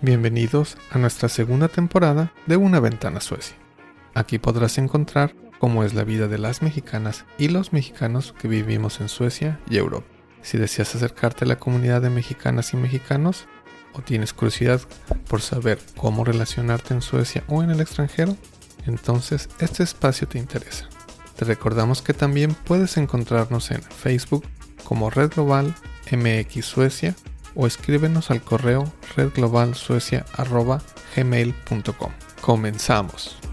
Bienvenidos a nuestra segunda temporada de Una Ventana Suecia. Aquí podrás encontrar cómo es la vida de las mexicanas y los mexicanos que vivimos en Suecia y Europa. Si deseas acercarte a la comunidad de mexicanas y mexicanos o tienes curiosidad por saber cómo relacionarte en Suecia o en el extranjero, entonces este espacio te interesa. Te recordamos que también puedes encontrarnos en Facebook como Red Global MX Suecia o escríbenos al correo redglobalsuecia.gmail.com. Comenzamos.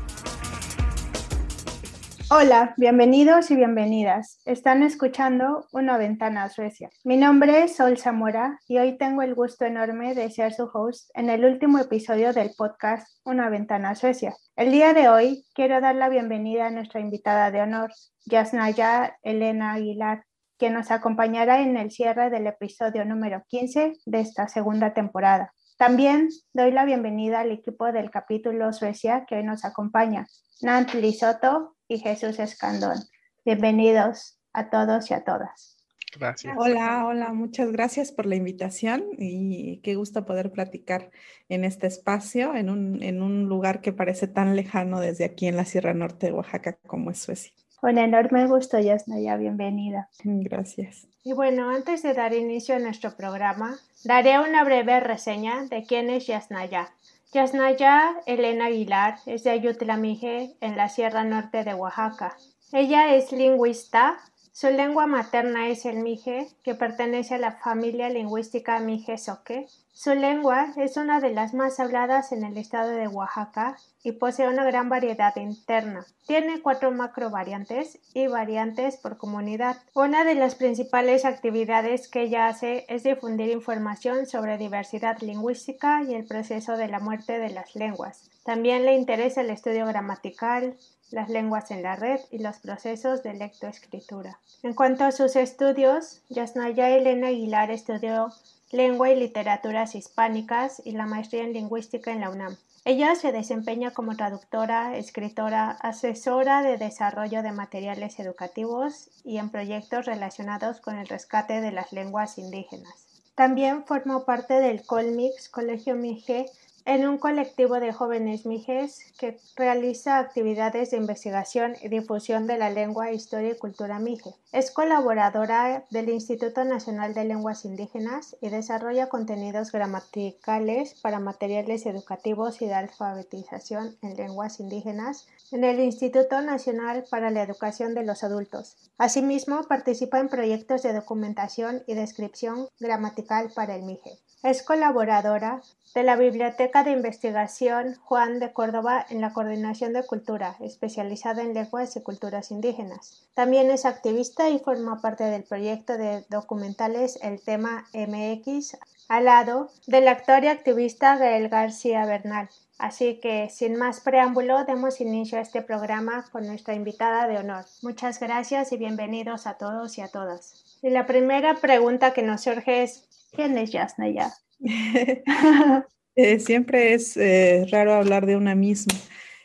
Hola, bienvenidos y bienvenidas. Están escuchando Una Ventana a Suecia. Mi nombre es Sol Zamora y hoy tengo el gusto enorme de ser su host en el último episodio del podcast Una Ventana a Suecia. El día de hoy quiero dar la bienvenida a nuestra invitada de honor, Yasnaya Elena Aguilar, que nos acompañará en el cierre del episodio número 15 de esta segunda temporada. También doy la bienvenida al equipo del capítulo Suecia que hoy nos acompaña, Nant Lisoto y Jesús Escandón. Bienvenidos a todos y a todas. Gracias. Hola, hola, muchas gracias por la invitación y qué gusto poder platicar en este espacio, en un, en un lugar que parece tan lejano desde aquí en la Sierra Norte de Oaxaca como es Suecia. Con enorme gusto, Yasnaya, bienvenida. Gracias. Y bueno, antes de dar inicio a nuestro programa, daré una breve reseña de quién es Yasnaya. Yasnaya Elena Aguilar es de Ayutla Mije, en la Sierra Norte de Oaxaca. Ella es lingüista. Su lengua materna es el Mije, que pertenece a la familia lingüística Mije-Soque. Su lengua es una de las más habladas en el estado de Oaxaca y posee una gran variedad interna. Tiene cuatro macrovariantes y variantes por comunidad. Una de las principales actividades que ella hace es difundir información sobre diversidad lingüística y el proceso de la muerte de las lenguas. También le interesa el estudio gramatical, las lenguas en la red y los procesos de lectoescritura. En cuanto a sus estudios, Yasnaya Elena Aguilar estudió Lengua y Literaturas Hispánicas y la maestría en Lingüística en la UNAM. Ella se desempeña como traductora, escritora, asesora de desarrollo de materiales educativos y en proyectos relacionados con el rescate de las lenguas indígenas. También formó parte del Colmix Colegio Mije en un colectivo de jóvenes mijes que realiza actividades de investigación y difusión de la lengua, historia y cultura mije. Es colaboradora del Instituto Nacional de Lenguas Indígenas y desarrolla contenidos gramaticales para materiales educativos y de alfabetización en lenguas indígenas en el Instituto Nacional para la Educación de los Adultos. Asimismo, participa en proyectos de documentación y descripción gramatical para el mije. Es colaboradora de la Biblioteca de Investigación Juan de Córdoba en la Coordinación de Cultura, especializada en lenguas y culturas indígenas. También es activista y forma parte del proyecto de documentales El tema MX, al lado del actor y activista Gael García Bernal. Así que, sin más preámbulo, demos inicio a este programa con nuestra invitada de honor. Muchas gracias y bienvenidos a todos y a todas. Y la primera pregunta que nos surge es, ¿Quién es Yasnaya? eh, siempre es eh, raro hablar de una misma.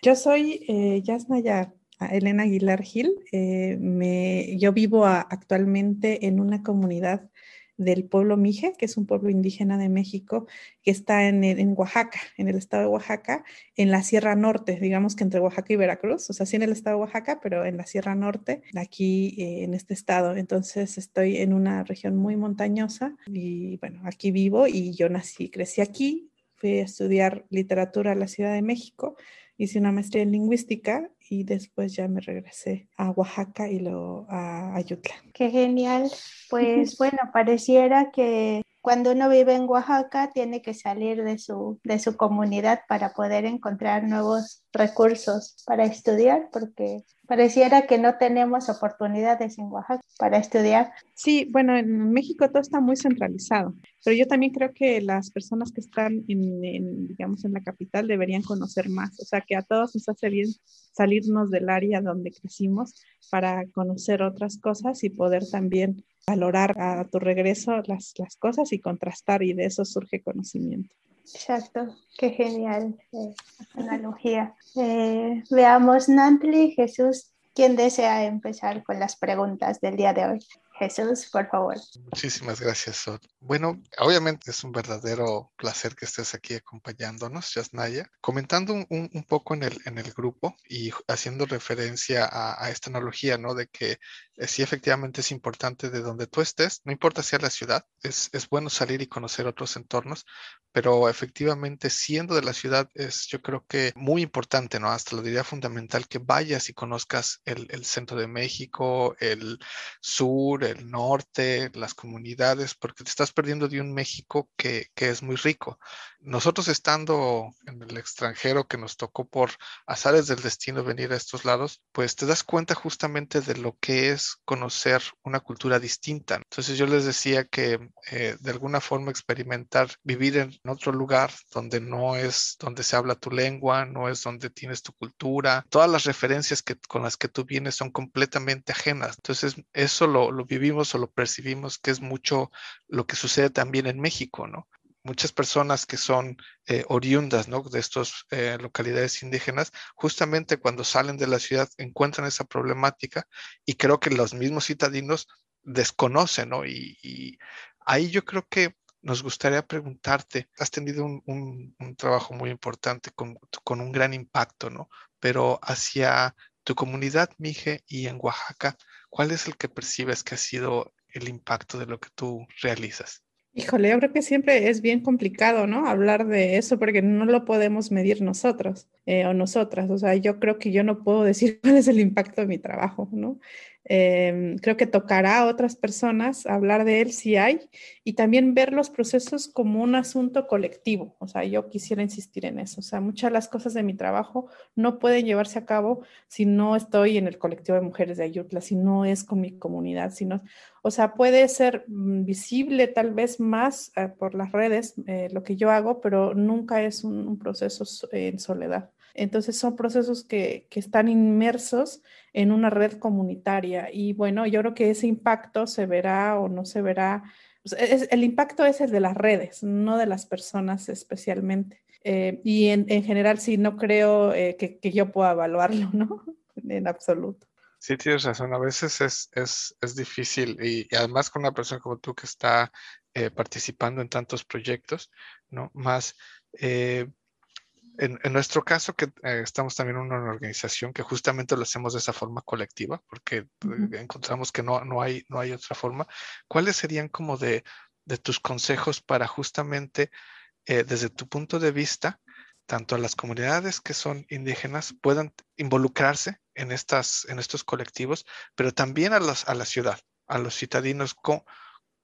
Yo soy eh, Yasnaya Elena Aguilar Gil. Eh, me, yo vivo actualmente en una comunidad del pueblo Mije, que es un pueblo indígena de México que está en, en, Oaxaca, en el estado de Oaxaca, en la Sierra Norte, digamos que entre Oaxaca y Veracruz, o sea, sí en el estado de Oaxaca, pero en la Sierra Norte, aquí eh, en este estado. Entonces estoy en una región muy montañosa y bueno, aquí vivo y yo nací, crecí aquí, fui a estudiar literatura a la Ciudad de México, hice una maestría en lingüística y después ya me regresé a Oaxaca y luego a Ayutla. Qué genial. Pues bueno, pareciera que cuando uno vive en Oaxaca tiene que salir de su, de su comunidad para poder encontrar nuevos recursos para estudiar, porque pareciera que no tenemos oportunidades en Oaxaca para estudiar. Sí, bueno, en México todo está muy centralizado, pero yo también creo que las personas que están en, digamos, en la capital deberían conocer más, o sea, que a todos nos hace bien salirnos del área donde crecimos para conocer otras cosas y poder también valorar a tu regreso las, las cosas y contrastar y de eso surge conocimiento. Exacto, qué genial eh, analogía. Eh, veamos, Nantli, Jesús, ¿Quién desea empezar con las preguntas del día de hoy? Jesús, por favor. Muchísimas gracias, Bueno, obviamente es un verdadero placer que estés aquí acompañándonos, Yasnaya, comentando un, un, poco en el, en el grupo y haciendo referencia a, esta analogía, ¿no? De que eh, sí, efectivamente es importante de donde tú estés, no importa si es la ciudad, es, es bueno salir y conocer otros entornos, pero efectivamente siendo de la ciudad es yo creo que muy importante, ¿no? Hasta lo diría fundamental que vayas y conozcas el, el centro de México, el sur, el norte, las comunidades, porque te estás perdiendo de un México que, que, es muy rico. Nosotros estando en el extranjero que nos tocó por azares del destino venir a estos lados, pues te das cuenta justamente de lo que es conocer una cultura distinta. Entonces yo les decía que eh, de alguna forma experimentar vivir en otro lugar donde no es donde se habla tu lengua, no es donde tienes tu cultura, todas las referencias que, con las que tú vienes son completamente ajenas. Entonces eso lo, lo vivimos o lo percibimos que es mucho lo que sucede también en México, ¿no? Muchas personas que son eh, oriundas ¿no? de estas eh, localidades indígenas, justamente cuando salen de la ciudad encuentran esa problemática y creo que los mismos citadinos desconocen, ¿no? Y, ahí yo creo que nos gustaría preguntarte, has tenido un, trabajo muy importante con, con, un gran impacto, ¿no? Pero hacia tu comunidad, Mije, y en Oaxaca, ¿cuál es el que percibes que ha sido el impacto de lo que tú realizas? Híjole, yo creo que siempre es bien complicado, ¿no? Hablar de eso porque no lo podemos medir nosotros eh, o nosotras. O sea, yo creo que yo no puedo decir cuál es el impacto de mi trabajo, ¿no? Em, creo que tocará a otras personas hablar de él si hay y también ver los procesos como un asunto colectivo. O sea, yo quisiera insistir en eso. O sea, muchas de las cosas de mi trabajo no pueden llevarse a cabo si no estoy en el colectivo de mujeres de Ayutla, si no es con mi comunidad, si o sea, puede ser mm, visible tal vez más eh, por las redes eh, lo que yo hago, pero nunca es un proceso en soledad. Entonces son procesos que, están inmersos en una red comunitaria y bueno, yo creo que ese impacto se verá o no se verá. el impacto es el de las redes, no de las personas especialmente. Eh, y en, general sí, no creo eh, que, yo pueda evaluarlo, ¿no? en absoluto. Sí, tienes razón. A veces es, difícil y, además con una persona como tú que está eh, participando en tantos proyectos, ¿no? Más en, nuestro caso, que eh, estamos también en una organización que justamente lo hacemos de esa forma colectiva, porque eh, encontramos que no, no, hay, no hay otra forma, ¿cuáles serían como de, de tus consejos para justamente, eh, desde tu punto de vista, tanto las comunidades que son indígenas puedan involucrarse en, estas, en estos colectivos, pero también a, los, a la ciudad, a los citadinos, cómo,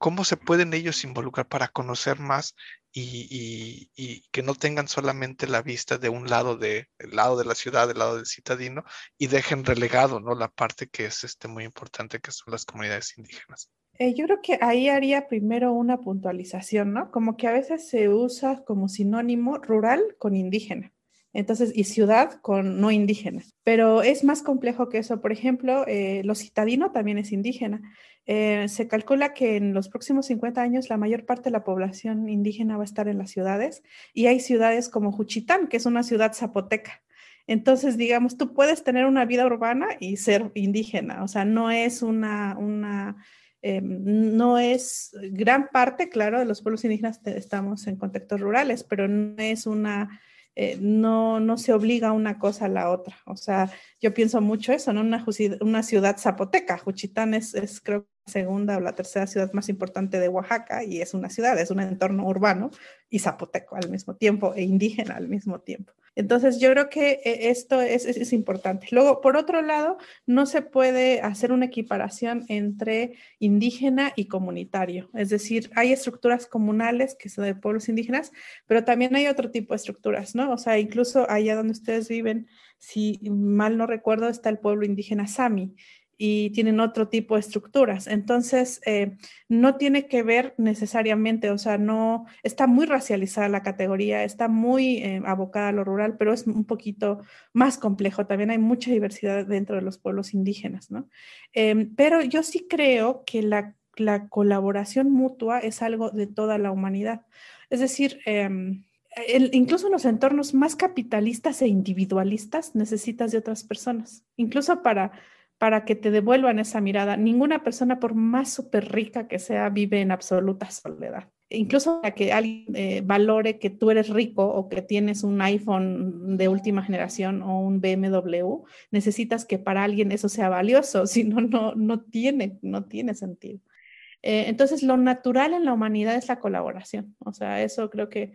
cómo se pueden ellos involucrar para conocer más y, que no tengan solamente la vista de un lado de el lado de la ciudad, del lado del citadino y dejen relegado, ¿no? La parte que es este muy importante que son las comunidades indígenas. Eh, yo creo que ahí haría primero una puntualización, ¿no? Como que a veces se usa como sinónimo rural con indígena. Entonces, y ciudad con no indígena. Pero es más complejo que eso. Por ejemplo, eh, lo citadino también es indígena. Eh, se calcula que en los próximos 50 años la mayor parte de la población indígena va a estar en las ciudades y hay ciudades como Juchitán, que es una ciudad zapoteca. Entonces, digamos, tú puedes tener una vida urbana y ser indígena, o sea, no es una, una eh, no es gran parte, claro, de los pueblos indígenas estamos en contextos rurales, pero no es una eh, no, no se obliga una cosa a la otra. O sea, yo pienso mucho eso, ¿no? Una, una ciudad zapoteca. Juchitán es, es, creo, segunda o la tercera ciudad más importante de Oaxaca y es una ciudad, es un entorno urbano y zapoteco al mismo tiempo e indígena al mismo tiempo. Entonces, yo creo que eh, esto es, es, importante. Luego, por otro lado, no se puede hacer una equiparación entre indígena y comunitario. Es decir, hay estructuras comunales que son de pueblos indígenas, pero también hay otro tipo de estructuras, ¿no? O sea, incluso allá donde ustedes viven, si mal no recuerdo, está el pueblo indígena Sami y tienen otro tipo de estructuras. Entonces, eh, no tiene que ver necesariamente, o sea, no está muy racializada la categoría, está muy eh, abocada a lo rural, pero es un poquito más complejo. También hay mucha diversidad dentro de los pueblos indígenas, ¿no? Em, pero yo sí creo que la, la, colaboración mutua es algo de toda la humanidad. Es decir, em, incluso en los entornos más capitalistas e individualistas necesitas de otras personas, incluso para para que te devuelvan esa mirada. Ninguna persona, por más súper rica que sea, vive en absoluta soledad. Incluso para que alguien eh, valore que tú eres rico o que tienes un iPhone de última generación o un BMW, necesitas que para alguien eso sea valioso, si no, no tiene, sentido. Eh, entonces, lo natural en la humanidad es la colaboración. O sea, eso creo que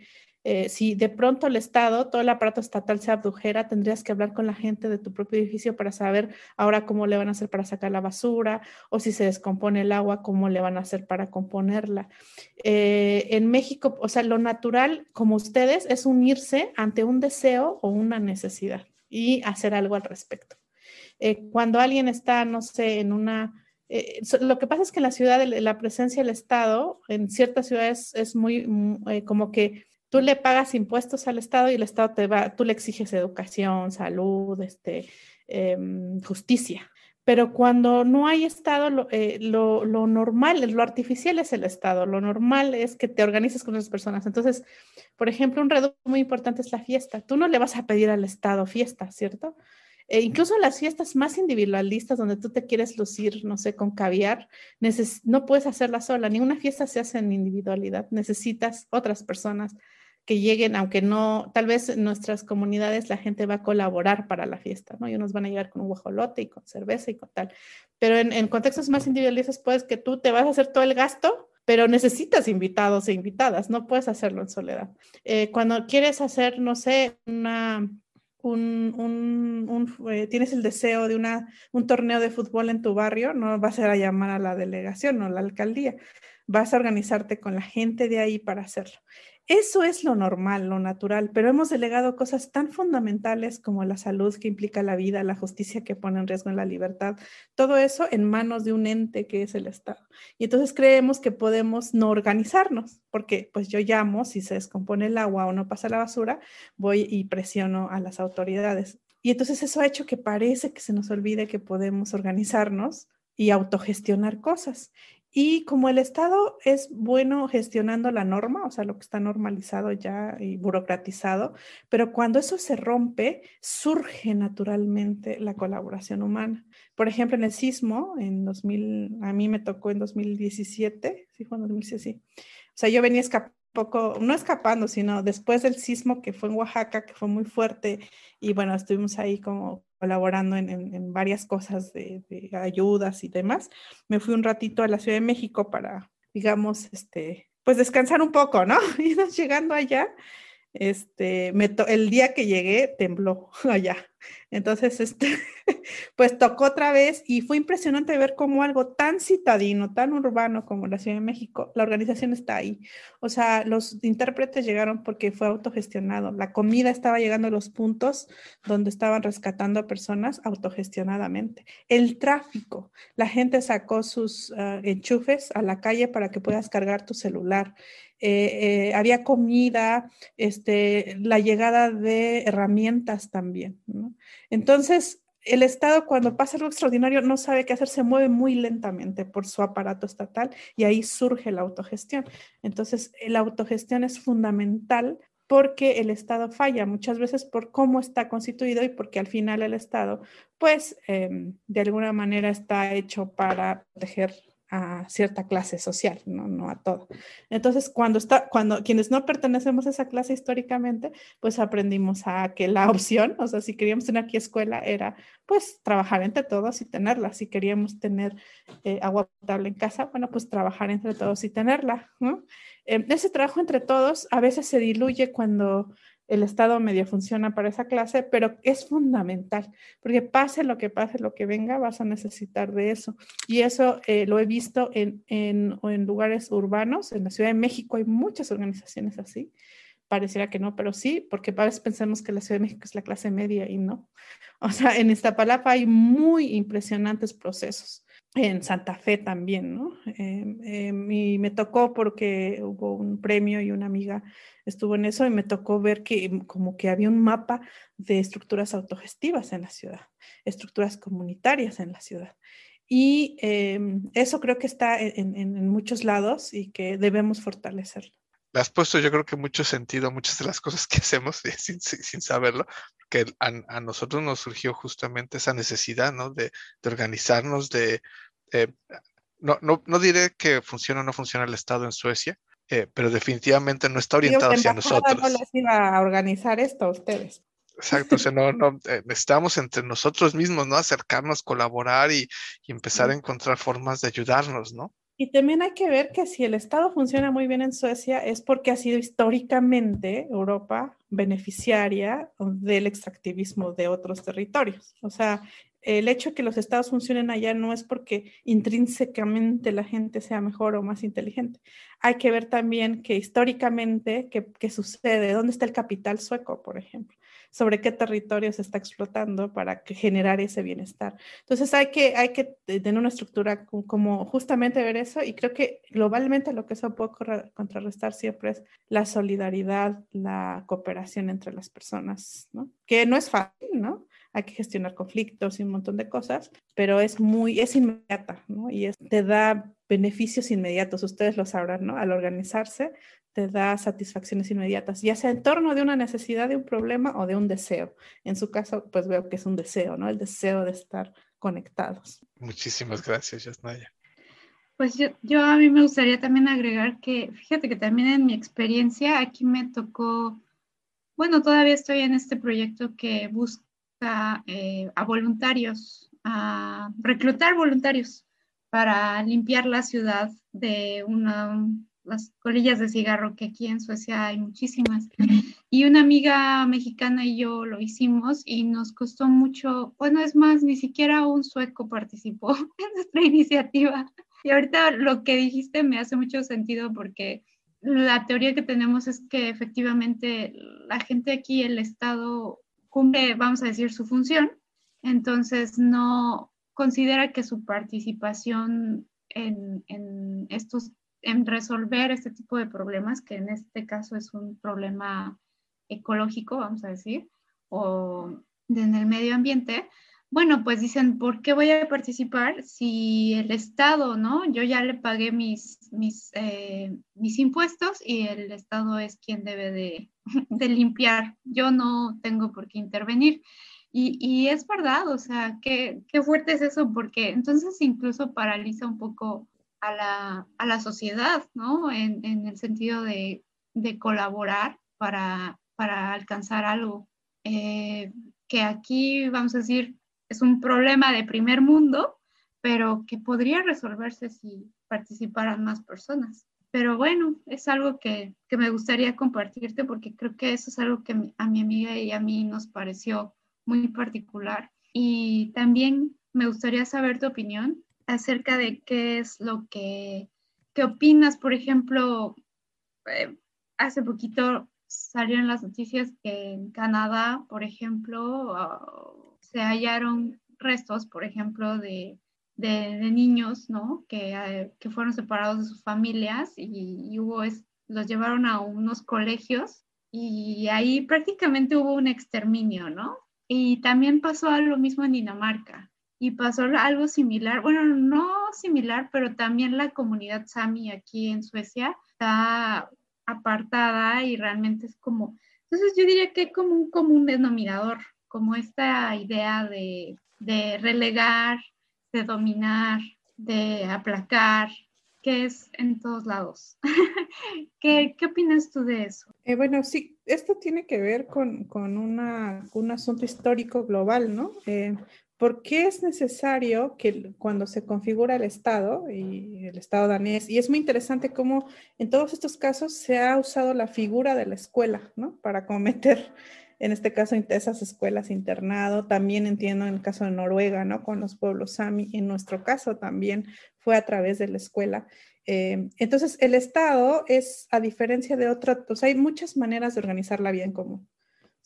eh, si de pronto el Estado, todo el aparato estatal se abdujera, tendrías que hablar con la gente de tu propio edificio para saber ahora cómo le van a hacer para sacar la basura o si se descompone el agua, cómo le van a hacer para componerla. Eh, en México, o sea, lo natural, como ustedes, es unirse ante un deseo o una necesidad y hacer algo al respecto. Eh, cuando alguien está, no sé, en una... lo que pasa es que en la ciudad la presencia del Estado, en ciertas ciudades es muy mm, como que tú le pagas impuestos al Estado y el Estado te va, tú le exiges educación, salud, este, em, justicia. Pero cuando no hay Estado, eh, lo, lo, normal, lo artificial es el Estado, lo normal es que te organices con las personas. Entonces, por ejemplo, un reducto muy importante es la fiesta. Tú no le vas a pedir al Estado fiesta, ¿cierto? E incluso las fiestas más individualistas donde tú te quieres lucir, no sé, con caviar, no puedes hacerla sola. Ninguna fiesta se hace en individualidad. Necesitas otras personas que lleguen, aunque no, tal vez en nuestras comunidades la gente va a colaborar para la fiesta, ¿no? Y unos van a llegar con un guajolote y con cerveza y con tal. Pero en, contextos más individualistas, puedes que tú te vas a hacer todo el gasto, pero necesitas invitados e invitadas, no puedes hacerlo en soledad. Eh, cuando quieres hacer, no sé, una, un, un, eh, tienes el deseo de una, un torneo de fútbol en tu barrio, no vas a a llamar a la delegación o la alcaldía, vas a organizarte con la gente de ahí para hacerlo. Eso es lo normal, lo natural, pero hemos delegado cosas tan fundamentales como la salud que implica la vida, la justicia que pone en riesgo la libertad, todo eso en manos de un ente que es el Estado. Y entonces creemos que podemos no organizarnos, porque pues yo llamo, si se descompone el agua o no pasa la basura, voy y presiono a las autoridades. Y entonces eso ha hecho que parece que se nos olvide que podemos organizarnos y autogestionar cosas. Y como el Estado es bueno gestionando la norma, o sea, lo que está normalizado ya y burocratizado, pero cuando eso se rompe, surge naturalmente la colaboración humana. Por ejemplo, en el sismo, en 2000, a mí me tocó en 2017, sí, fue en 2017, sí. O sea, yo venía escapando poco, no escapando, sino después del sismo que fue en Oaxaca, que fue muy fuerte, y bueno, estuvimos ahí como colaborando en, varias cosas de, ayudas y demás. Me fui un ratito a la Ciudad de México para, digamos, este, pues descansar un poco, ¿no? Y llegando allá, este, me el día que llegué tembló allá. Entonces, este, pues tocó otra vez y fue impresionante ver cómo algo tan citadino, tan urbano como la Ciudad de México, la organización está ahí. O sea, los intérpretes llegaron porque fue autogestionado. La comida estaba llegando a los puntos donde estaban rescatando a personas autogestionadamente. El tráfico, la gente sacó sus ah, enchufes a la calle para que puedas cargar tu celular. Eh, eh, había comida, este, la llegada de herramientas también. Entonces, el Estado cuando pasa algo extraordinario no sabe qué hacer, se mueve muy lentamente por su aparato estatal y ahí surge la autogestión. Entonces, la autogestión es fundamental porque el Estado falla muchas veces por cómo está constituido y porque al final el Estado, pues, em, de alguna manera está hecho para proteger a cierta clase social, no, no a todo. Entonces, cuando, está, cuando quienes no pertenecemos a esa clase históricamente, pues aprendimos a que la opción, o sea, si queríamos tener aquí escuela, era pues trabajar entre todos y tenerla. Si queríamos tener eh, agua potable en casa, bueno, pues trabajar entre todos y tenerla. Em, ese trabajo entre todos a veces se diluye cuando el Estado medio funciona para esa clase, pero es fundamental, porque pase lo que pase, lo que venga, vas a necesitar de eso. Y eso eh, lo he visto en, en, en, lugares urbanos, en la Ciudad de México hay muchas organizaciones así, pareciera que no, pero sí, porque a veces pensamos que la Ciudad de México es la clase media y no. O sea, en Iztapalapa hay muy impresionantes procesos en Santa Fe también, ¿no? Em, em, y me tocó porque hubo un premio y una amiga estuvo en eso y me tocó ver que em, como que había un mapa de estructuras autogestivas en la ciudad, estructuras comunitarias en la ciudad. Y eso creo que está en, en, muchos lados y que debemos fortalecerlo. le has puesto yo creo que mucho sentido a muchas de las cosas que hacemos sin, sin saberlo, porque a, nosotros nos surgió justamente esa necesidad, ¿no? De, de organizarnos, de... Eh, no, no, no, diré que funciona o no funciona el Estado en Suecia, eh, pero definitivamente no está orientado hacia nosotros. No les iba a organizar esto a ustedes. Exacto, o sea, no, no, eh, necesitamos entre nosotros mismos, ¿no? Acercarnos, colaborar y, y empezar a encontrar formas de ayudarnos, ¿no? Y también hay que ver que si el Estado funciona muy bien en Suecia es porque ha sido históricamente Europa beneficiaria del extractivismo de otros territorios. O sea, el hecho de que los estados funcionen allá no es porque intrínsecamente la gente sea mejor o más inteligente. Hay que ver también que históricamente, qué sucede, dónde está el capital sueco, por ejemplo sobre qué territorio se está explotando para generar ese bienestar. Entonces hay que, hay que tener una estructura como justamente ver eso y creo que globalmente lo que eso puede contrarrestar siempre es la solidaridad, la cooperación entre las personas, ¿no? Que no es fácil, ¿no? Hay que gestionar conflictos y un montón de cosas, pero es muy, es inmediata, ¿no? Y te da beneficios inmediatos, ustedes lo sabrán, ¿no? Al organizarse, te da satisfacciones inmediatas, ya sea en torno de una necesidad, de un problema o de un deseo. En su caso, pues veo que es un deseo, ¿no? El deseo de estar conectados. Muchísimas gracias, Yasnaya. Pues yo, yo a mí me gustaría también agregar que, fíjate que también en mi experiencia aquí me tocó, bueno, todavía estoy en este proyecto que busca eh, a voluntarios, a reclutar voluntarios para limpiar la ciudad de una, las colillas de cigarro, que aquí en Suecia hay muchísimas. Y una amiga mexicana y yo lo hicimos y nos costó mucho, bueno, es más, ni siquiera un sueco participó en nuestra iniciativa. Y ahorita lo que dijiste me hace mucho sentido porque la teoría que tenemos es que efectivamente la gente aquí, el Estado, cumple, vamos a decir, su función. Entonces no considera que su participación en, en estos en resolver este tipo de problemas, que en este caso es un problema ecológico, vamos a decir, o en el medio ambiente, bueno, pues dicen, ¿por qué voy a participar si el Estado, ¿no? Yo ya le pagué mis, mis, eh, mis impuestos y el Estado es quien debe de, de, limpiar. Yo no tengo por qué intervenir. Y, y es verdad, o sea, qué, qué fuerte es eso, porque entonces incluso paraliza un poco a la, a la sociedad, ¿no? En, en el sentido de, de colaborar para, para, alcanzar algo. Eh, que aquí, vamos a decir, es un problema de primer mundo, pero que podría resolverse si participaran más personas. Pero bueno, es algo que, que me gustaría compartirte porque creo que eso es algo que a mi amiga y a mí nos pareció muy particular. Y también me gustaría saber tu opinión acerca de qué es lo que, qué opinas, por ejemplo, eh, hace poquito salieron las noticias que en Canadá, por ejemplo, uh, se hallaron restos, por ejemplo, de, de, niños, ¿no? Que, eh, que, fueron separados de sus familias y, hubo, los llevaron a unos colegios y ahí prácticamente hubo un exterminio, ¿no? Y también pasó lo mismo en Dinamarca y pasó algo similar, bueno, no similar, pero también la comunidad Sami aquí en Suecia está apartada y realmente es como, entonces yo diría que es como un común denominador, como esta idea de, de relegar, de dominar, de aplacar, que es en todos lados. ¿Qué, ¿Qué, opinas tú de eso? Eh, bueno, sí, esto tiene que ver con, con una, un asunto histórico global, ¿no? Eh, ¿Por qué es necesario que cuando se configura el Estado y el Estado danés, y es muy interesante cómo en todos estos casos se ha usado la figura de la escuela, ¿no? Para cometer, en este caso, esas escuelas internado, también entiendo en el caso de Noruega, ¿no? Con los pueblos sami, en nuestro caso también fue a través de la escuela. Eh, entonces, el Estado es, a diferencia de otras, pues hay muchas maneras de organizar la vida en común.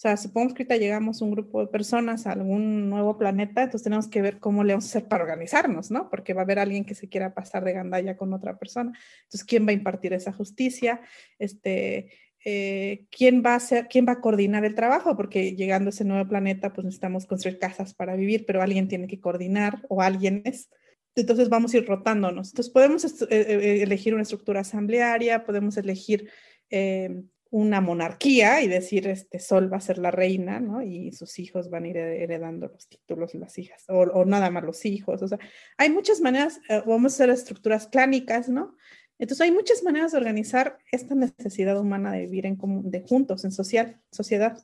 O sea, supongamos que ahorita llegamos un grupo de personas a algún nuevo planeta, entonces tenemos que ver cómo le vamos a hacer para organizarnos, ¿no? Porque va a haber alguien que se quiera pasar de gandalla con otra persona. Entonces, ¿quién va a impartir esa justicia? Este, eh, ¿quién, va a hacer, ¿Quién va a coordinar el trabajo? Porque llegando a ese nuevo planeta, pues necesitamos construir casas para vivir, pero alguien tiene que coordinar o alguien es. Entonces vamos a ir rotándonos. Entonces podemos eh, eh, elegir una estructura asamblearia, podemos elegir eh, una monarquía y decir, este Sol va a ser la reina, ¿no? Y sus hijos van a ir heredando los títulos, las hijas, o, nada más los hijos. O sea, hay muchas maneras, eh, vamos a hacer estructuras clánicas, ¿no? Entonces hay muchas maneras de organizar esta necesidad humana de vivir en común, de juntos, en social, sociedad.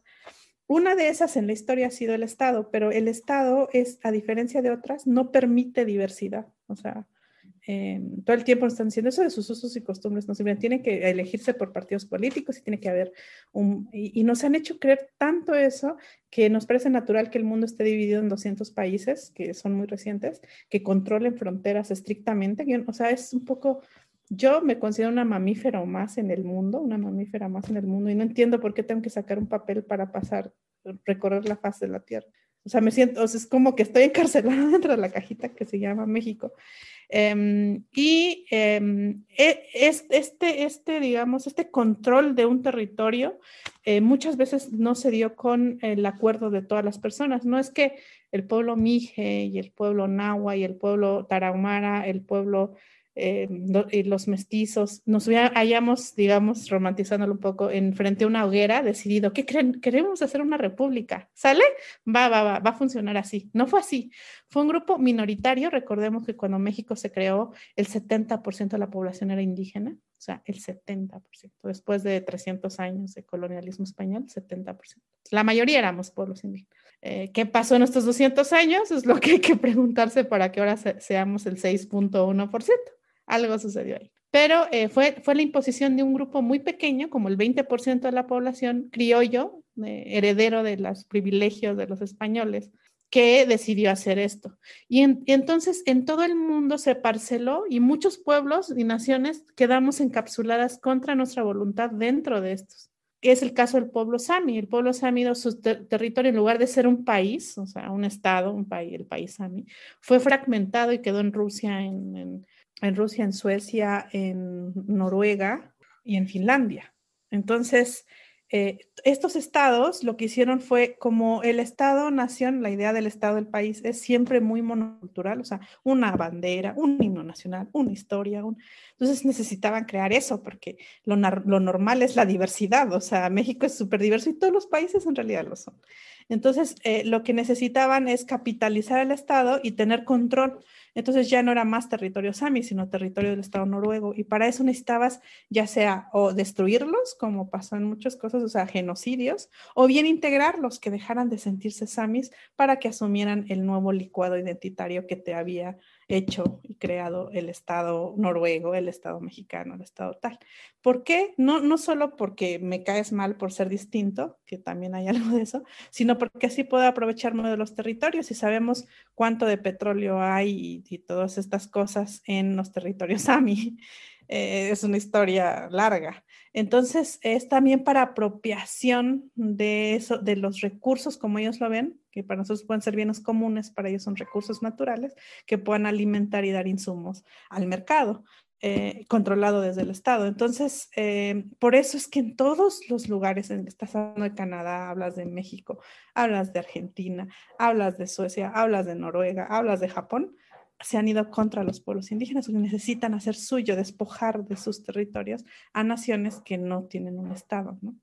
Una de esas en la historia ha sido el Estado, pero el Estado es, a diferencia de otras, no permite diversidad. O sea, eh, todo el tiempo nos están diciendo eso de sus usos y costumbres, no sirven, tiene que elegirse por partidos políticos y tiene que haber un, y, nos han hecho creer tanto eso que nos parece natural que el mundo esté dividido en 200 países, que son muy recientes, que controlen fronteras estrictamente, o sea, es un poco, yo me considero una mamífera o más en el mundo, una mamífera más en el mundo, y no entiendo por qué tengo que sacar un papel para pasar, recorrer la faz de la Tierra. O sea, me siento, o sea, es como que estoy encarcelada dentro de la cajita que se llama México. Em, y e, este, este, digamos, este control de un territorio eh, muchas veces no se dio con el acuerdo de todas las personas. No es que el pueblo Mije y el pueblo Nahua y el pueblo Tarahumara, el pueblo eh, y los mestizos, nos hayamos, digamos, romantizándolo un poco, en frente a una hoguera, decidido, ¿qué creen? Queremos hacer una república, ¿sale? Va, va, va, va a funcionar así. No fue así. Fue un grupo minoritario. Recordemos que cuando México se creó, el 70% de la población era indígena, o sea, el 70%. Después de 300 años de colonialismo español, 70%. La mayoría éramos pueblos indígenas. Eh, ¿Qué pasó en estos 200 años? Es lo que hay que preguntarse para que ahora seamos el 6.1%. Algo sucedió ahí. Pero eh, fue, fue la imposición de un grupo muy pequeño, como el 20% de la población criollo, heredero de los privilegios de los españoles, que decidió hacer esto. Y, entonces en todo el mundo se parceló y muchos pueblos y naciones quedamos encapsuladas contra nuestra voluntad dentro de estos es el caso del pueblo sami. El pueblo sami, su territorio, en lugar de ser un país, o sea, un estado, un país, el país sami, fue fragmentado y quedó en Rusia, en Rusia, en Suecia, en Noruega y en Finlandia. Entonces, eh, estos estados lo que hicieron fue como el estado-nación, la idea del estado del país es siempre muy monocultural, o sea, una bandera, un himno nacional, una historia. Entonces necesitaban crear eso porque lo, lo normal es la diversidad, o sea, México es súper diverso y todos los países en realidad lo son. Entonces, eh, lo que necesitaban es capitalizar el estado y tener control entonces ya no era más territorio sami, sino territorio del Estado noruego. Y para eso necesitabas ya sea o destruirlos, como pasó en muchas cosas, o sea, genocidios, o bien integrarlos, que dejaran de sentirse samis para que asumieran el nuevo licuado identitario que te había hecho y creado el Estado noruego, el Estado mexicano, el Estado tal. ¿Por qué? No, no solo porque me caes mal por ser distinto, que también hay algo de eso, sino porque así puedo aprovecharme de los territorios y sabemos cuánto de petróleo hay y, todas estas cosas en los territorios AMI. Eh, es una historia larga. Entonces, es también para apropiación de, eso, de los recursos como ellos lo ven, que para nosotros pueden ser bienes comunes, para ellos son recursos naturales, que puedan alimentar y dar insumos al mercado. Eh, controlado desde el Estado. Entonces, eh, por eso es que en todos los lugares, en, estás hablando de Canadá, hablas de México, hablas de Argentina, hablas de Suecia, hablas de Noruega, hablas de Japón, se han ido contra los pueblos indígenas porque necesitan hacer suyo, despojar de sus territorios a naciones que no tienen un Estado, ¿no?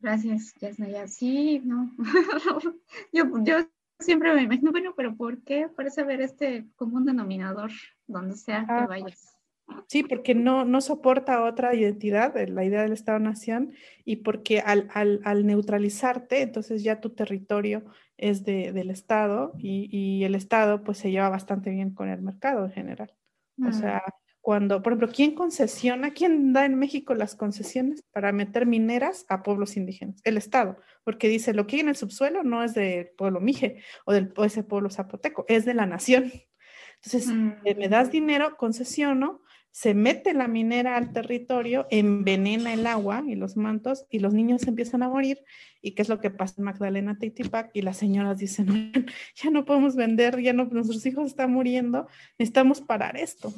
Gracias, Yasnaya. Sí, no. yo, yo siempre me imagino, bueno, pero ¿por qué? Parece haber este común denominador donde sea que ah, vayas. Sí, porque no, no soporta otra identidad, eh, la idea del Estado-Nación, y porque al, al, al, neutralizarte, entonces ya tu territorio es de, del Estado y, y, el Estado pues se lleva bastante bien con el mercado en general. O mm. sea, cuando, por ejemplo, ¿quién concesiona, quién da en México las concesiones para meter mineras a pueblos indígenas? El Estado, porque dice, lo que hay en el subsuelo no es del pueblo Mije o del o ese pueblo zapoteco, es de la nación. Entonces, eh, me das mm. dinero, concesiono, se mete la minera al territorio, envenena el agua y los mantos y los niños empiezan a morir. ¿Y qué es lo que pasa en Magdalena Titipac? Y las señoras dicen, ya no podemos vender, ya no, nuestros hijos están muriendo, necesitamos parar esto.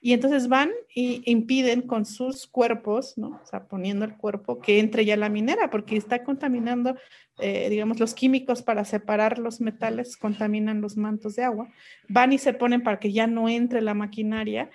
Y entonces van y impiden con sus cuerpos, ¿no? o poniendo el cuerpo que entre ya la minera, porque está contaminando, eh, digamos, los químicos para separar los metales, contaminan los mantos de agua. Van y se ponen para que ya no entre la maquinaria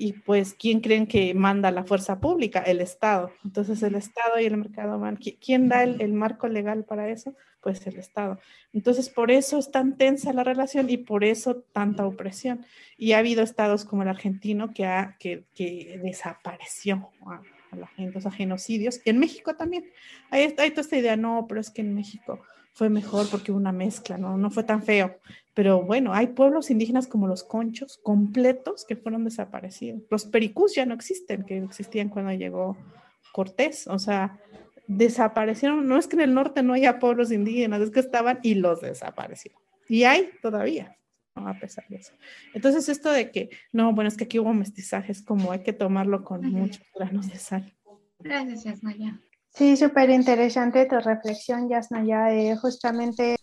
y pues, ¿quién creen que manda la fuerza pública? El Estado. Entonces, el Estado y el mercado, ¿quién da el, marco legal para eso? Pues el Estado. Entonces, por eso es tan tensa la relación y por eso tanta opresión. Y ha habido estados como el argentino que, ha, que, que desapareció a, la gente, o sea, genocidios. Y en México también. Hay, hay toda esta idea, no, pero es que en México fue mejor porque hubo una mezcla, ¿no? No fue tan feo. Pero bueno, hay pueblos indígenas como los conchos completos que fueron desaparecidos. Los pericús ya no existen, que existían cuando llegó Cortés. O sea, desaparecieron. No es que en el norte no haya pueblos indígenas, es que estaban y los desaparecieron. Y hay todavía, a pesar de eso. Entonces, esto de que, no, bueno, es que aquí hubo mestizajes, como hay que tomarlo con muchos granos de sal. Gracias, Naya. Sí, súper interesante tu reflexión, Yasnaya. Eh, justamente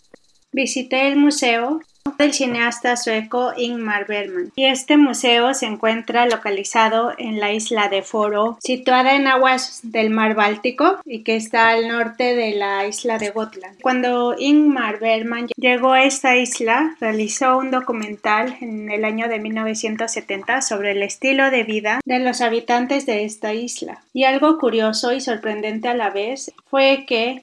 visité el museo del cineasta sueco Ingmar Bergman. Y este museo se encuentra localizado en la isla de Foro, situada en aguas del mar Báltico y que está al norte de la isla de Gotland. Cuando Ingmar Bergman llegó a esta isla, realizó un documental en el año de 1970 sobre el estilo de vida de los habitantes de esta isla. Y algo curioso y sorprendente a la vez fue que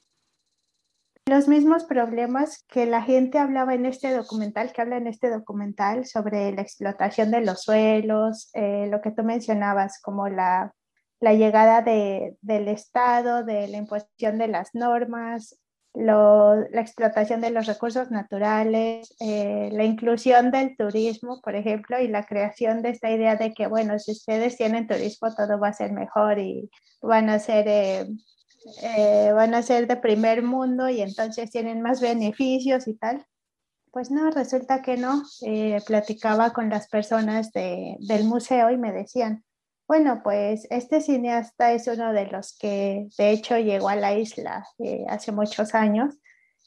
los mismos problemas que la gente hablaba en este documental, que habla en este documental sobre la explotación de los suelos, eh, lo que tú mencionabas, como la, la llegada de, del Estado, de la imposición de las normas, lo, la explotación de los recursos naturales, eh, la inclusión del turismo, por ejemplo, y la creación de esta idea de que, bueno, si ustedes tienen turismo, todo va a ser mejor y van a ser... Eh, eh, van a ser de primer mundo y entonces tienen más beneficios y tal. Pues no, resulta que no. Eh, platicaba con las personas de, del museo y me decían, bueno, pues este cineasta es uno de los que de hecho llegó a la isla eh, hace muchos años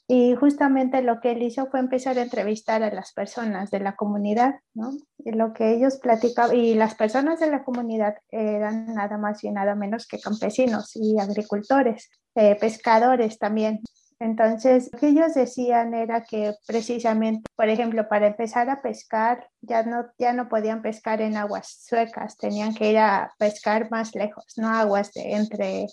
y justamente lo que él hizo fue empezar a entrevistar a las personas de la comunidad, ¿no? Y lo que ellos platicaban, y las personas de la comunidad eran nada más y nada menos que campesinos y agricultores, eh, pescadores también. Entonces, lo que ellos decían era que precisamente, por ejemplo, para empezar a pescar, ya no, ya no podían pescar en aguas suecas, tenían que ir a pescar más lejos, no aguas de entre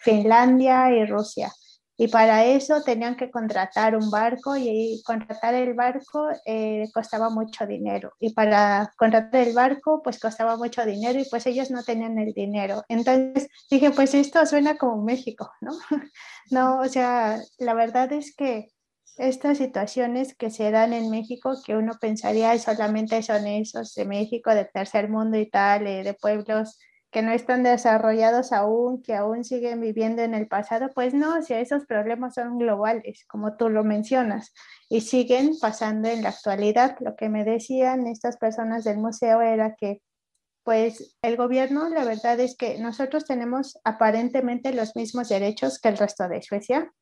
Finlandia y Rusia. Y para eso tenían que contratar un barco y contratar el barco eh, costaba mucho dinero. Y para contratar el barco pues costaba mucho dinero y pues ellos no tenían el dinero. Entonces dije, pues esto suena como México, ¿no? no, o sea, la verdad es que estas situaciones que se dan en México, que uno pensaría solamente son esos de México, de tercer mundo y tal, eh, de pueblos que no están desarrollados aún, que aún siguen viviendo en el pasado, pues no, si esos problemas son globales, como tú lo mencionas, y siguen pasando en la actualidad. Lo que me decían estas personas del museo era que, pues el gobierno, la verdad es que nosotros tenemos aparentemente los mismos derechos que el resto de Suecia,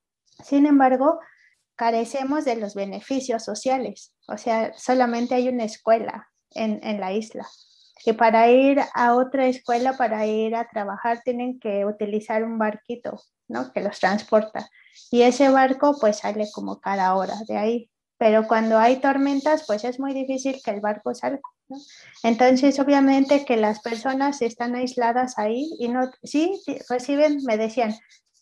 sin embargo, carecemos de los beneficios sociales, o sea, solamente hay una escuela en, en la isla que para ir a otra escuela, para ir a trabajar, tienen que utilizar un barquito, ¿no? Que los transporta. Y ese barco pues sale como cada hora de ahí. Pero cuando hay tormentas, pues es muy difícil que el barco salga. ¿no? Entonces, obviamente que las personas están aisladas ahí y no, sí, reciben, me decían,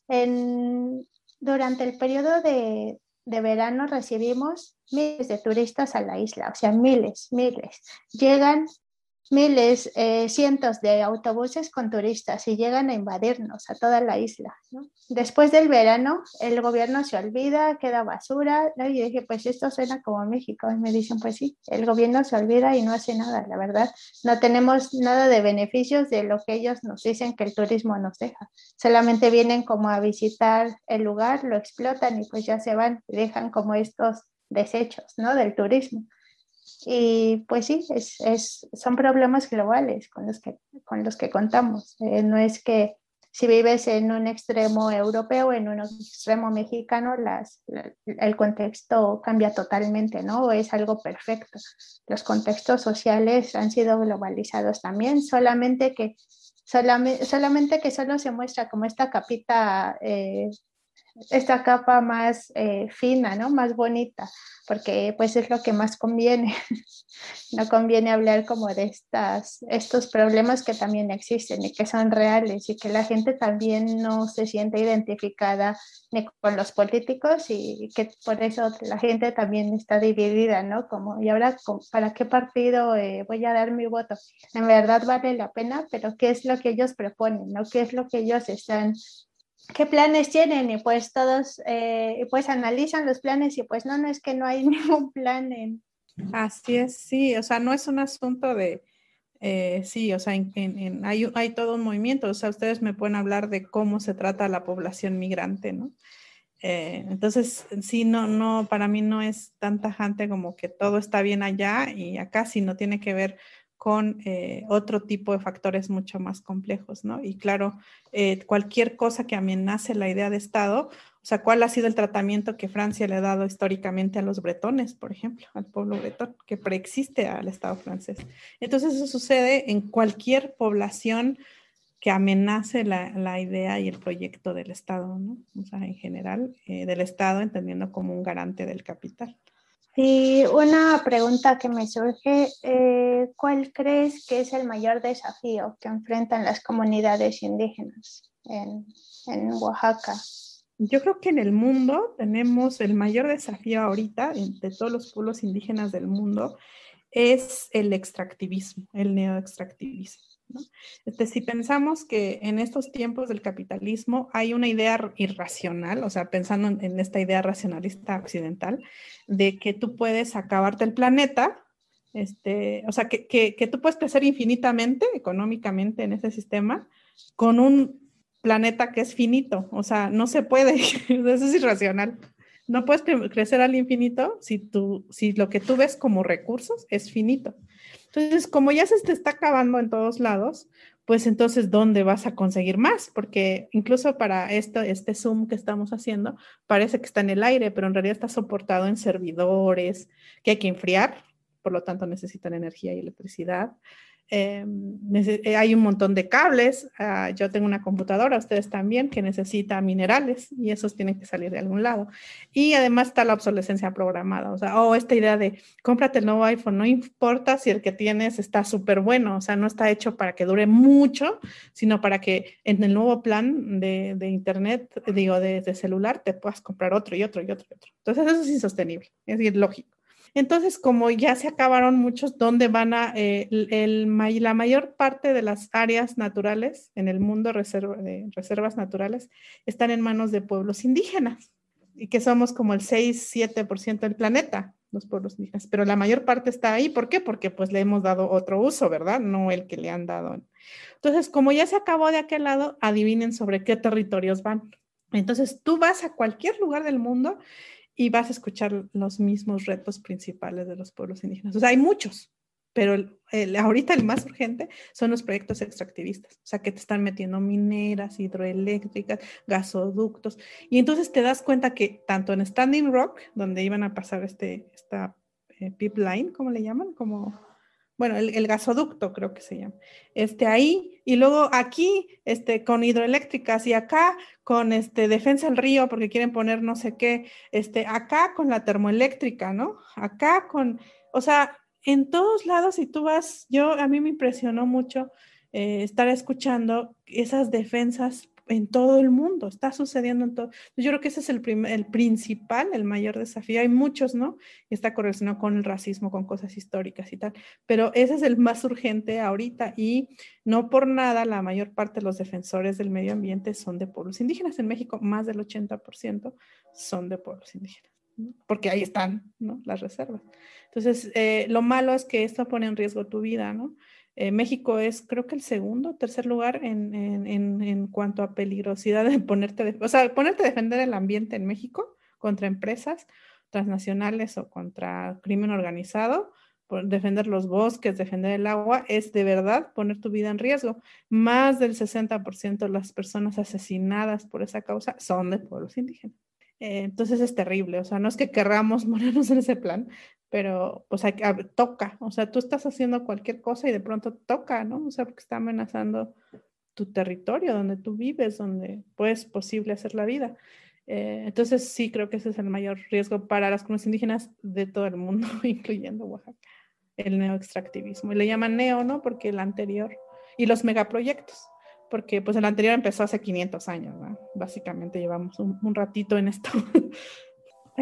en, durante el periodo de, de verano recibimos miles de turistas a la isla, o sea, miles, miles. Llegan miles, eh, cientos de autobuses con turistas y llegan a invadirnos a toda la isla. Después del verano, el gobierno se olvida, queda basura. Y dije, pues esto suena como México. Y me dicen, pues sí, el gobierno se olvida y no hace nada, la verdad. No tenemos nada de beneficios de lo que ellos nos dicen que el turismo nos deja. Solamente vienen como a visitar el lugar, lo explotan y pues ya se van y dejan como estos desechos ¿no? del turismo. Y pues sí, es, es, son problemas globales con los que, con los que contamos. Eh, no es que si vives en un extremo europeo o en un extremo mexicano, las, el contexto cambia totalmente, ¿no? Es algo perfecto. Los contextos sociales han sido globalizados también, solamente que, solamente, solamente que solo se muestra como esta capita eh, esta capa más eh, fina, ¿no? Más bonita, porque pues es lo que más conviene. no conviene hablar como de estas, estos problemas que también existen y que son reales y que la gente también no se siente identificada ni con los políticos y, que por eso la gente también está dividida, ¿no? Como, ¿y ahora para qué partido eh, voy a dar mi voto? En verdad vale la pena, pero ¿qué es lo que ellos proponen, ¿no? ¿Qué es lo que ellos están qué planes tienen y pues todos eh, pues analizan los planes y pues no, no es que no hay ningún plan en... Así es, sí, o sea, no es un asunto de, eh, sí, o sea, hay, hay, todo un movimiento, o sea, ustedes me pueden hablar de cómo se trata a la población migrante, ¿no? Eh, entonces, sí, no, no, para mí no es tan tajante como que todo está bien allá y acá, sino tiene que ver con eh, otro tipo de factores mucho más complejos, ¿no? Y claro, eh, cualquier cosa que amenace la idea de Estado, o sea, ¿cuál ha sido el tratamiento que Francia le ha dado históricamente a los bretones, por ejemplo, al pueblo bretón, que preexiste al Estado francés? Entonces, eso sucede en cualquier población que amenace la, idea y el proyecto del Estado, ¿no? O sea, en general, eh, del Estado entendiendo como un garante del capital. Y una pregunta que me surge, eh, ¿cuál crees que es el mayor desafío que enfrentan las comunidades indígenas en, en Oaxaca? Yo creo que en el mundo tenemos el mayor desafío ahorita, de todos los pueblos indígenas del mundo, es el extractivismo, el neoextractivismo. Este, si pensamos que en estos tiempos del capitalismo hay una idea irracional, o sea, pensando en, esta idea racionalista occidental, de que tú puedes acabarte el planeta, este, o sea, que, que, tú puedes crecer infinitamente económicamente en ese sistema con un planeta que es finito, o sea, no se puede, eso es irracional. No puedes crecer al infinito si, tú, si lo que tú ves como recursos es finito. Entonces, como ya se te está acabando en todos lados, pues entonces, ¿dónde vas a conseguir más? Porque incluso para esto, este Zoom que estamos haciendo, parece que está en el aire, pero en realidad está soportado en servidores que hay que enfriar, por lo tanto necesitan energía y electricidad. Em, eh, hay un montón de cables. Ah, yo tengo una computadora, ustedes también, que necesita minerales y esos tienen que salir de algún lado. Y además está la obsolescencia programada. O sea, o esta idea de cómprate el nuevo iPhone, no importa si el que tienes está súper bueno. O sea, no está hecho para que dure mucho, sino para que en el nuevo plan de, de Internet, digo, de, de, celular, te puedas comprar otro y otro y otro y otro. Entonces, eso es insostenible, es ilógico. Entonces, como ya se acabaron muchos, ¿dónde van a, eh, la mayor parte de las áreas naturales en el mundo de reservas naturales están en manos de pueblos indígenas y que somos como el 6-7% del planeta, los pueblos indígenas, pero la mayor parte está ahí. ¿Por qué? Porque pues le hemos dado otro uso, ¿verdad? No el que le han dado. Entonces, como ya se acabó de aquel lado, adivinen sobre qué territorios van. Entonces, tú vas a cualquier lugar del mundo y vas a escuchar los mismos retos principales de los pueblos indígenas. O sea, hay muchos, pero el, ahorita el más urgente son los proyectos extractivistas, o sea, que te están metiendo mineras, hidroeléctricas, gasoductos, y entonces te das cuenta que tanto en Standing Rock, donde iban a pasar este, esta eh, pipeline, ¿cómo le llaman? Como bueno, el, gasoducto creo que se llama, este ahí, y luego aquí, este, con hidroeléctricas, y acá con este, defensa del río, porque quieren poner no sé qué, este, acá con la termoeléctrica, ¿no? Acá con, o sea, en todos lados, si tú vas, yo, a mí me impresionó mucho eh, estar escuchando esas defensas en todo el mundo, está sucediendo en todo. Yo creo que ese es el, principal, el mayor desafío. Hay muchos, ¿no? Y está correlacionado con el racismo, con cosas históricas y tal, pero ese es el más urgente ahorita y no por nada la mayor parte de los defensores del medio ambiente son de pueblos indígenas. En México más del 80% son de pueblos indígenas, porque ahí están, ¿no? Las reservas. Entonces, eh, lo malo es que esto pone en riesgo tu vida, ¿no? Eh, México es, creo que el segundo, tercer lugar en, en, en, cuanto a peligrosidad de ponerte, o sea, ponerte a defender el ambiente en México contra empresas transnacionales o contra crimen organizado, defender los bosques, defender el agua, es de verdad poner tu vida en riesgo. Más del 60% de las personas asesinadas por esa causa son de pueblos indígenas. Eh, entonces es terrible, o sea, no es que querramos morirnos en ese plan, pero pues hay, toca, o sea, tú estás haciendo cualquier cosa y de pronto toca, ¿no? O sea, porque está amenazando tu territorio, donde tú vives, donde pues posible hacer la vida. Eh, entonces sí creo que ese es el mayor riesgo para las comunidades indígenas de todo el mundo, incluyendo Oaxaca, el neoextractivismo. Y le llaman neo, ¿no? Porque el anterior, y los megaproyectos, porque pues el anterior empezó hace 500 años, ¿no? Básicamente llevamos un, ratito en esto.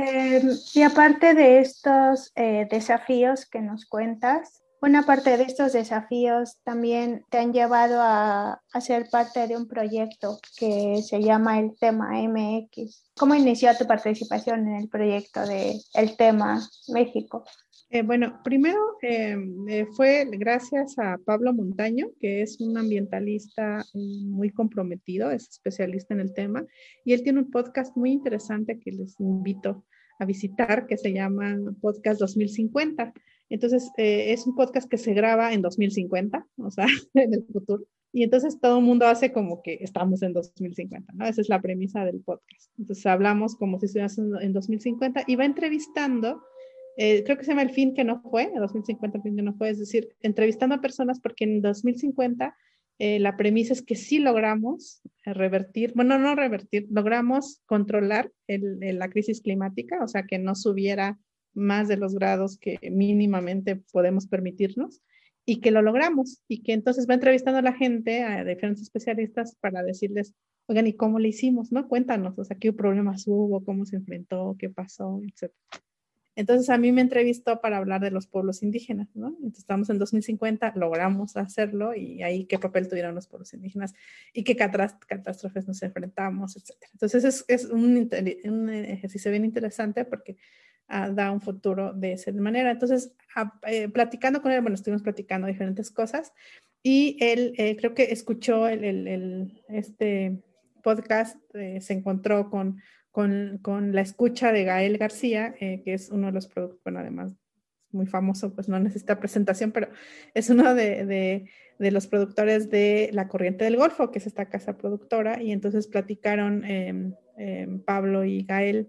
Em, y aparte de estos eh, desafíos que nos cuentas, una parte de estos desafíos también te han llevado a, a, ser parte de un proyecto que se llama el tema MX. ¿Cómo inició tu participación en el proyecto de El tema México? Eh, bueno, primero eh, eh, fue gracias a Pablo Montaño, que es un ambientalista muy comprometido, es especialista en el tema, y él tiene un podcast muy interesante que les invito a visitar, que se llama Podcast 2050 entonces, eh, es un podcast que se graba en 2050, o sea, en el futuro. Y entonces todo el mundo hace como que estamos en 2050, ¿no? Esa es la premisa del podcast. Entonces hablamos como si estuviéramos en 2050 y va entrevistando, eh, creo que se llama El fin que no fue, en 2050 el fin que no fue, es decir, entrevistando a personas porque en 2050 eh, la premisa es que sí logramos revertir, bueno, no revertir, logramos controlar la crisis climática, o sea, que no subiera más de los grados que mínimamente podemos permitirnos y que lo logramos y que entonces va entrevistando a la gente, a diferentes especialistas para decirles, oigan, ¿y cómo le hicimos? ¿No? Cuéntanos, o sea, qué problemas hubo, cómo se enfrentó, qué pasó, etc. Entonces a mí me entrevistó para hablar de los pueblos indígenas, ¿no? Entonces estamos en 2050, logramos hacerlo y ahí qué papel tuvieron los pueblos indígenas y qué catástrofes nos enfrentamos, etc. Entonces es, es un, un ejercicio bien interesante porque da un futuro de esa manera. Entonces, eh, platicando con él, bueno, estuvimos platicando diferentes cosas y él eh, creo que escuchó el, el, este podcast, eh, se encontró con, con, con, la escucha de Gael García, que es uno de los productos, bueno, además muy famoso, pues no necesita presentación, pero es uno de, de, de, los productores de La Corriente del Golfo, que es esta casa productora, y entonces platicaron em, em, Pablo y Gael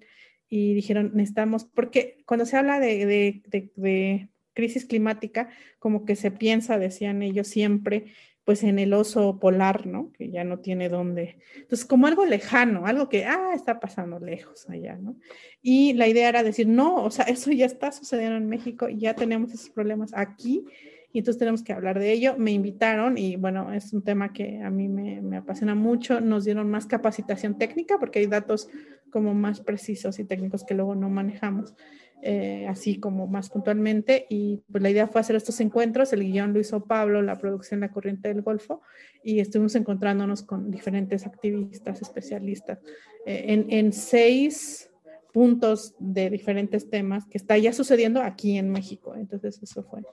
y dijeron, necesitamos, porque cuando se habla de, de, crisis climática, como que se piensa, decían ellos siempre, pues en el oso polar, ¿no? Que ya no tiene dónde. Entonces, como algo lejano, algo que, ah, está pasando lejos allá, ¿no? Y la idea era decir, no, o sea, eso ya está sucediendo en México ya tenemos esos problemas aquí y entonces tenemos que hablar de ello. Me invitaron y bueno, es un tema que a mí me, me, apasiona mucho. Nos dieron más capacitación técnica porque hay datos como más precisos y técnicos que luego no manejamos, eh, así como más puntualmente. Y pues la idea fue hacer estos encuentros. El guion lo hizo Pablo, la producción La Corriente del Golfo y estuvimos encontrándonos con diferentes activistas, especialistas eh, en, en seis puntos de diferentes temas que está ya sucediendo aquí en México. Entonces eso fue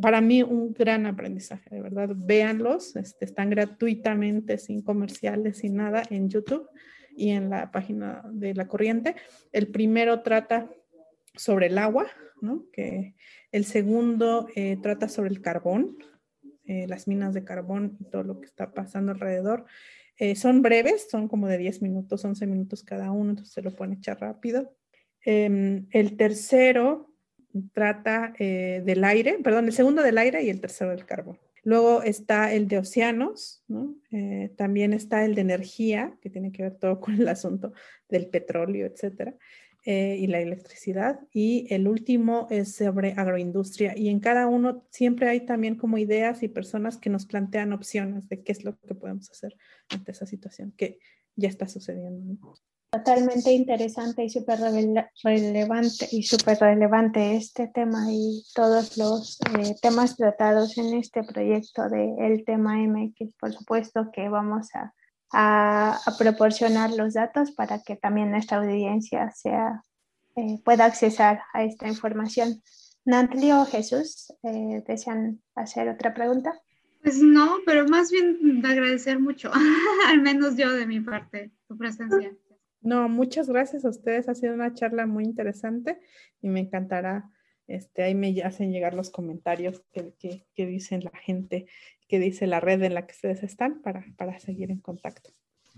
para mí un gran aprendizaje, de verdad. Véanlos, este, están gratuitamente, sin comerciales, sin nada, en YouTube y en la página de La Corriente. El primero trata sobre el agua, ¿no? Que el segundo eh, trata sobre el carbón, eh, las minas de carbón y todo lo que está pasando alrededor. Eh, son breves, son como de 10 minutos, 11 minutos cada uno, entonces se lo pueden echar rápido. Em, el tercero trata eh, del aire, perdón, el segundo del aire y el tercero del carbón. Luego está el de océanos, ¿no? Eh, también está el de energía, que tiene que ver todo con el asunto del petróleo, etcétera, eh, y la electricidad. Y el último es sobre agroindustria. Y en cada uno siempre hay también como ideas y personas que nos plantean opciones de qué es lo que podemos hacer ante esa situación que ya está sucediendo. Totalmente interesante y súper relevante este tema y todos los eh, temas tratados en este proyecto de El Tema MX. Por supuesto que vamos a, proporcionar los datos para que también nuestra audiencia eh, pueda accesar a esta información. Nantley o Jesús, eh, ¿desean hacer otra pregunta? Pues no, pero más bien agradecer mucho, al menos yo de mi parte, tu presencia. No, muchas gracias a ustedes. Ha sido una charla muy interesante y me encantará. Este, ahí me hacen llegar los comentarios que, que, dicen la gente, que dice la red en la que ustedes están para, para seguir en contacto.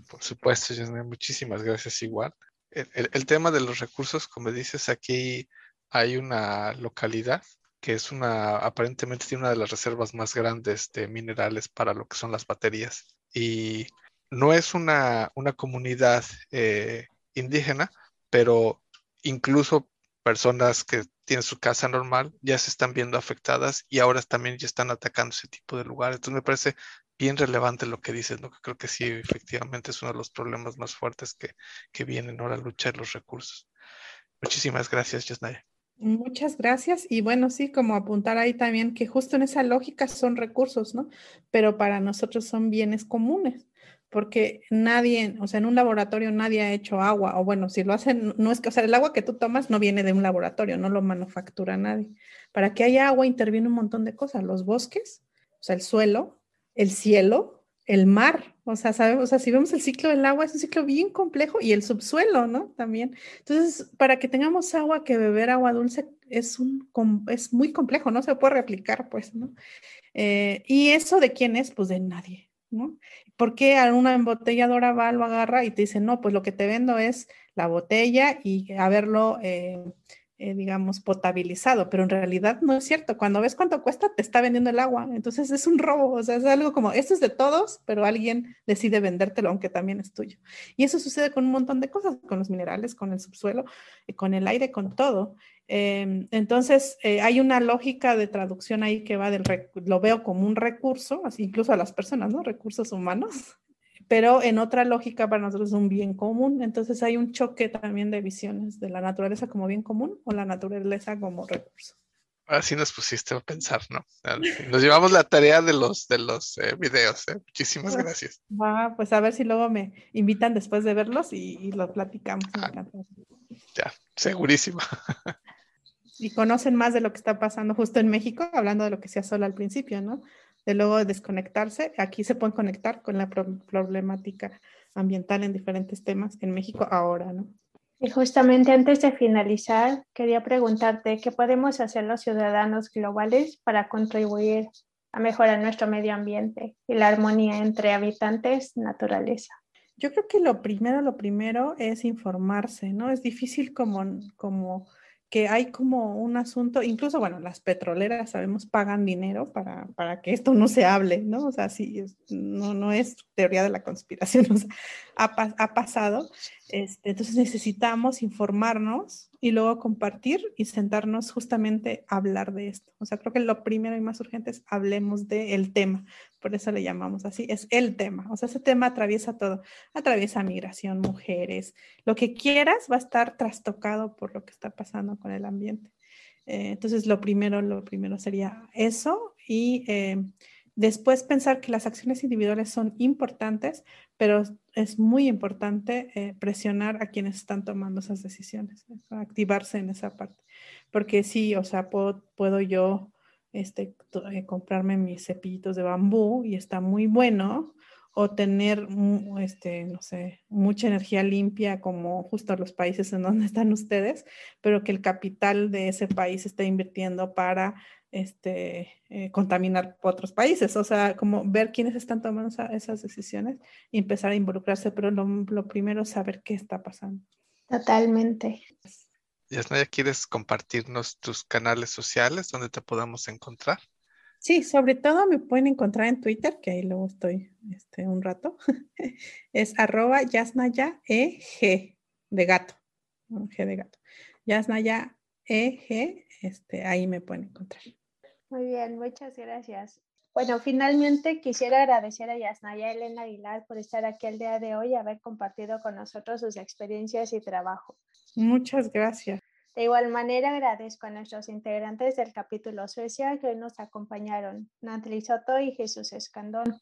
Por supuesto, muchísimas gracias igual. El, el, tema de los recursos, como dices, aquí hay una localidad que es una, aparentemente tiene una de las reservas más grandes de minerales para lo que son las baterías. Y no es una, comunidad eh, indígena, pero incluso personas que tienen su casa normal ya se están viendo afectadas y ahora también ya están atacando ese tipo de lugares. Entonces me parece bien relevante lo que dices, ¿no? Creo que sí, efectivamente es uno de los problemas más fuertes que, que vienen ahora a luchar los recursos. Muchísimas gracias, Yasnaya. Muchas gracias. Y bueno, sí, como apuntar ahí también que justo en esa lógica son recursos, ¿no? Pero para nosotros son bienes comunes, porque nadie, o sea, en un laboratorio nadie ha hecho agua, o bueno, si lo hacen, no es que, o sea, el agua que tú tomas no viene de un laboratorio, no lo manufactura nadie. Para que haya agua interviene un montón de cosas, los bosques, o sea, el suelo, el cielo, el mar, o sea, sabemos, o sea, si vemos el ciclo del agua, es un ciclo bien complejo y el subsuelo, ¿no? También. Entonces, para que tengamos agua que beber agua dulce es, un, es muy complejo, no se puede replicar, pues, ¿no? Eh, y eso de quién es, pues de nadie, ¿no? ¿Por qué a una embotelladora va, lo agarra y te dice, no, pues lo que te vendo es la botella y haberlo... Eh, eh, digamos, potabilizado, pero en realidad no es cierto. Cuando ves cuánto cuesta, te está vendiendo el agua. Entonces es un robo, o sea, es algo como, esto es de todos, pero alguien decide vendértelo aunque también es tuyo. Y eso sucede con un montón de cosas, con los minerales, con el subsuelo, eh, con el aire, con todo. Em, entonces, eh, hay una lógica de traducción ahí que va del, lo veo como un recurso, así incluso a las personas, ¿no? Recursos humanos, pero en otra lógica para nosotros es un bien común. Entonces hay un choque también de visiones de la naturaleza como bien común o la naturaleza como recurso. Así nos pusiste a pensar, ¿no? Nos llevamos la tarea de los, de los eh, videos. ¿eh? Muchísimas gracias. Va, pues a ver si luego me invitan después de verlos y, y lo platicamos. Ah, ya, segurísimo. y conocen más de lo que está pasando justo en México, hablando de lo que sea solo al principio, ¿no? de luego desconectarse. Aquí se pueden conectar con la problemática ambiental en diferentes temas en México ahora, ¿no? Y justamente antes de finalizar, quería preguntarte qué podemos hacer los ciudadanos globales para contribuir a mejorar nuestro medio ambiente y la armonía entre habitantes naturaleza. Yo creo que lo primero, lo primero es informarse, ¿no? Es difícil como, como que hay como un asunto, incluso, bueno, las petroleras, sabemos, pagan dinero para, para que esto no se hable, ¿no? O sea, sí, no, no es teoría de la conspiración, o ha, ha pasado. Este, entonces necesitamos informarnos y luego compartir y sentarnos justamente a hablar de esto. O sea, creo que lo primero y más urgente es hablemos del tema. Por eso le llamamos así, es el tema. O sea, ese tema atraviesa todo. Atraviesa migración, mujeres, lo que quieras va a estar trastocado por lo que está pasando con el ambiente. Eh, entonces, lo primero, lo primero sería eso y eh, Después pensar que las acciones individuales son importantes, pero es muy importante eh, presionar a quienes están tomando esas decisiones, activarse en esa parte. Porque sí, o sea, puedo, yo este, eh, comprarme mis cepillitos de bambú y está muy bueno, o tener, este, mucha energía limpia como justo los países en donde están ustedes, pero que el capital de ese país está invirtiendo para este, eh, contaminar otros países. O sea, como ver quiénes están tomando esas decisiones y empezar a involucrarse, pero lo, primero es saber qué está pasando. Totalmente. Yasnaya, ¿quieres compartirnos tus canales sociales donde te podamos encontrar? Sí, sobre todo me pueden encontrar en Twitter, que ahí luego estoy este, un rato. es arroba Yasnaya EG de gato. G de gato. Yasnaya EG, este, ahí me pueden encontrar. Muy bien, muchas gracias. Bueno, finalmente quisiera agradecer a Yasnaya Elena Aguilar por estar aquí el día de hoy y haber compartido con nosotros sus experiencias y trabajo. Muchas gracias. De igual manera, agradezco a nuestros integrantes del capítulo Suecia que hoy nos acompañaron, Natalie Soto y Jesús Escandón.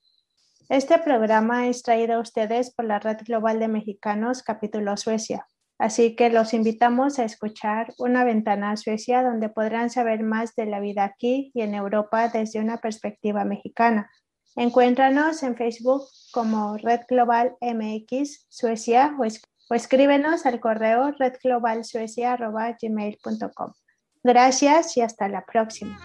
Este programa es traído a ustedes por la Red Global de Mexicanos, capítulo Suecia. Así que los invitamos a escuchar Una ventana a Suecia, donde podrán saber más de la vida aquí y en Europa desde una perspectiva mexicana. Encuéntranos en Facebook como Red Global MX Suecia o, escríbenos al correo redglobalsuecia.gmail.com. Gracias y hasta la próxima.